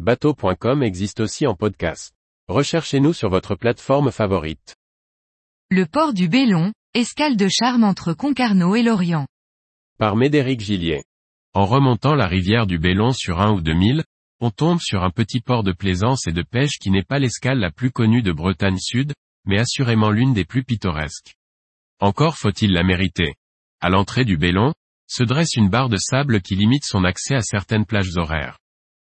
Bateau.com existe aussi en podcast. Recherchez-nous sur votre plateforme favorite. Le port du Bélon, escale de charme entre Concarneau et Lorient. Par Médéric Gillier. En remontant la rivière du Bélon sur un ou deux milles, on tombe sur un petit port de plaisance et de pêche qui n'est pas l'escale la plus connue de Bretagne Sud, mais assurément l'une des plus pittoresques. Encore faut-il la mériter. À l'entrée du Bélon, se dresse une barre de sable qui limite son accès à certaines plages horaires.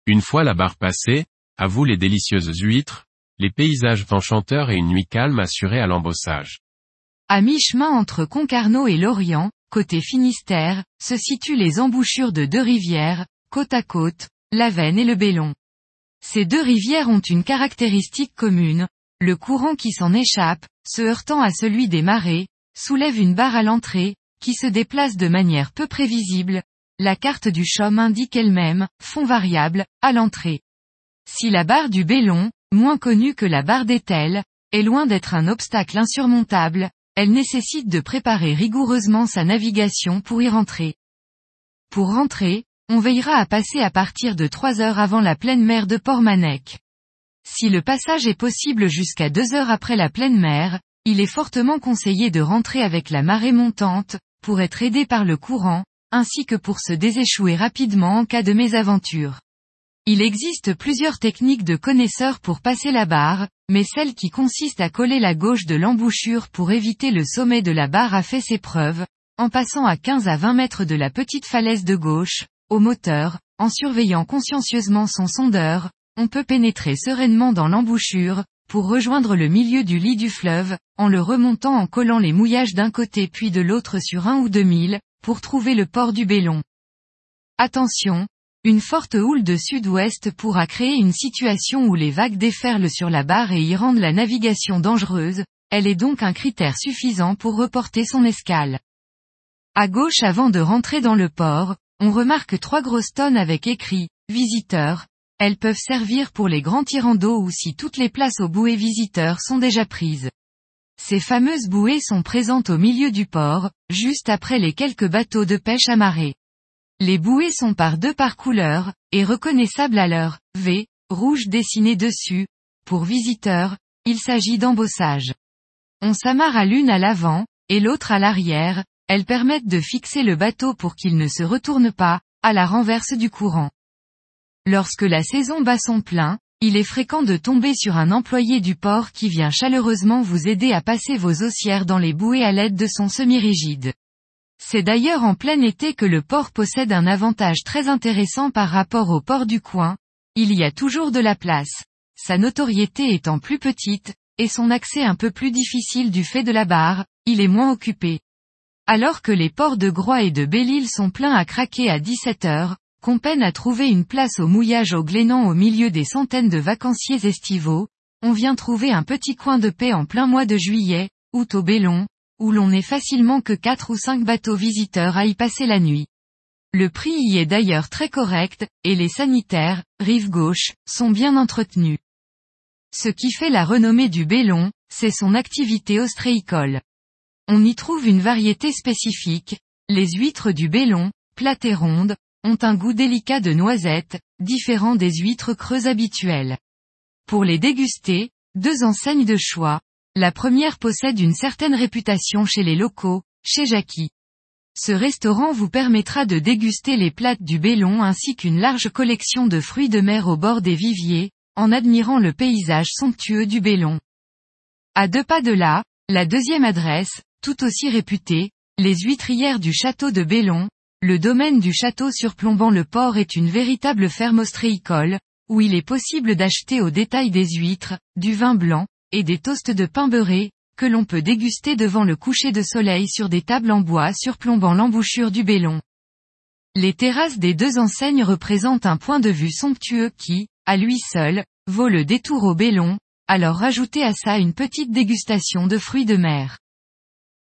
Une fois la barre passée, à vous les délicieuses huîtres, les paysages enchanteurs et une nuit calme assurée à l'embossage. À mi-chemin entre Concarneau et Lorient, côté Finistère, se situent les embouchures de deux rivières, côte à côte, la Veine et le Bélon. Ces deux rivières ont une caractéristique commune, le courant qui s'en échappe, se heurtant à celui des marées, soulève une barre à l'entrée, qui se déplace de manière peu prévisible, la carte du CHOM indique elle-même, fond variable, à l'entrée. Si la barre du Bélon, moins connue que la barre d'Etel, est loin d'être un obstacle insurmontable, elle nécessite de préparer rigoureusement sa navigation pour y rentrer. Pour rentrer, on veillera à passer à partir de 3 heures avant la pleine mer de Port-Manec. Si le passage est possible jusqu'à 2 heures après la pleine mer, il est fortement conseillé de rentrer avec la marée montante, pour être aidé par le courant, ainsi que pour se déséchouer rapidement en cas de mésaventure. Il existe plusieurs techniques de connaisseurs pour passer la barre, mais celle qui consiste à coller la gauche de l'embouchure pour éviter le sommet de la barre a fait ses preuves, en passant à 15 à 20 mètres de la petite falaise de gauche, au moteur, en surveillant consciencieusement son sondeur, on peut pénétrer sereinement dans l'embouchure, pour rejoindre le milieu du lit du fleuve, en le remontant en collant les mouillages d'un côté puis de l'autre sur un ou deux milles, pour trouver le port du Bélon. Attention, une forte houle de sud-ouest pourra créer une situation où les vagues déferlent sur la barre et y rendent la navigation dangereuse, elle est donc un critère suffisant pour reporter son escale. À gauche avant de rentrer dans le port, on remarque trois grosses tonnes avec écrit, visiteurs, elles peuvent servir pour les grands tirants d'eau ou si toutes les places aux bouées visiteurs sont déjà prises. Ces fameuses bouées sont présentes au milieu du port, juste après les quelques bateaux de pêche amarrés. Les bouées sont par deux par couleur, et reconnaissables à leur V, rouge dessiné dessus. Pour visiteurs, il s'agit d'embossage. On s'amarre à l'une à l'avant, et l'autre à l'arrière, elles permettent de fixer le bateau pour qu'il ne se retourne pas, à la renverse du courant. Lorsque la saison bat son plein, il est fréquent de tomber sur un employé du port qui vient chaleureusement vous aider à passer vos haussières dans les bouées à l'aide de son semi-rigide. C'est d'ailleurs en plein été que le port possède un avantage très intéressant par rapport au port du coin, il y a toujours de la place. Sa notoriété étant plus petite, et son accès un peu plus difficile du fait de la barre, il est moins occupé. Alors que les ports de Groix et de Belle-Île sont pleins à craquer à 17 heures, qu'on peine à trouver une place au mouillage au Glénan au milieu des centaines de vacanciers estivaux, on vient trouver un petit coin de paix en plein mois de juillet, août au Bélon, où l'on n'est facilement que quatre ou cinq bateaux visiteurs à y passer la nuit. Le prix y est d'ailleurs très correct, et les sanitaires, rive gauche, sont bien entretenus. Ce qui fait la renommée du Bélon, c'est son activité ostréicole. On y trouve une variété spécifique, les huîtres du Bélon, plates et rondes, ont un goût délicat de noisette, différent des huîtres creuses habituelles. Pour les déguster, deux enseignes de choix. La première possède une certaine réputation chez les locaux, chez Jackie. Ce restaurant vous permettra de déguster les plates du Bélon ainsi qu'une large collection de fruits de mer au bord des viviers, en admirant le paysage somptueux du Bélon. À deux pas de là, la deuxième adresse, tout aussi réputée, les huîtrières du château de Bélon, le domaine du château surplombant le port est une véritable ferme ostréicole, où il est possible d'acheter au détail des huîtres, du vin blanc, et des toasts de pain beurré, que l'on peut déguster devant le coucher de soleil sur des tables en bois surplombant l'embouchure du Bélon. Les terrasses des deux enseignes représentent un point de vue somptueux qui, à lui seul, vaut le détour au Bélon, alors rajoutez à ça une petite dégustation de fruits de mer.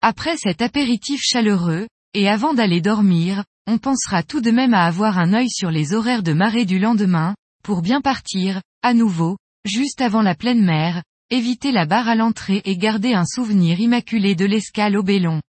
Après cet apéritif chaleureux, et avant d'aller dormir, on pensera tout de même à avoir un œil sur les horaires de marée du lendemain, pour bien partir, à nouveau, juste avant la pleine mer, éviter la barre à l'entrée et garder un souvenir immaculé de l'escale au Bélon.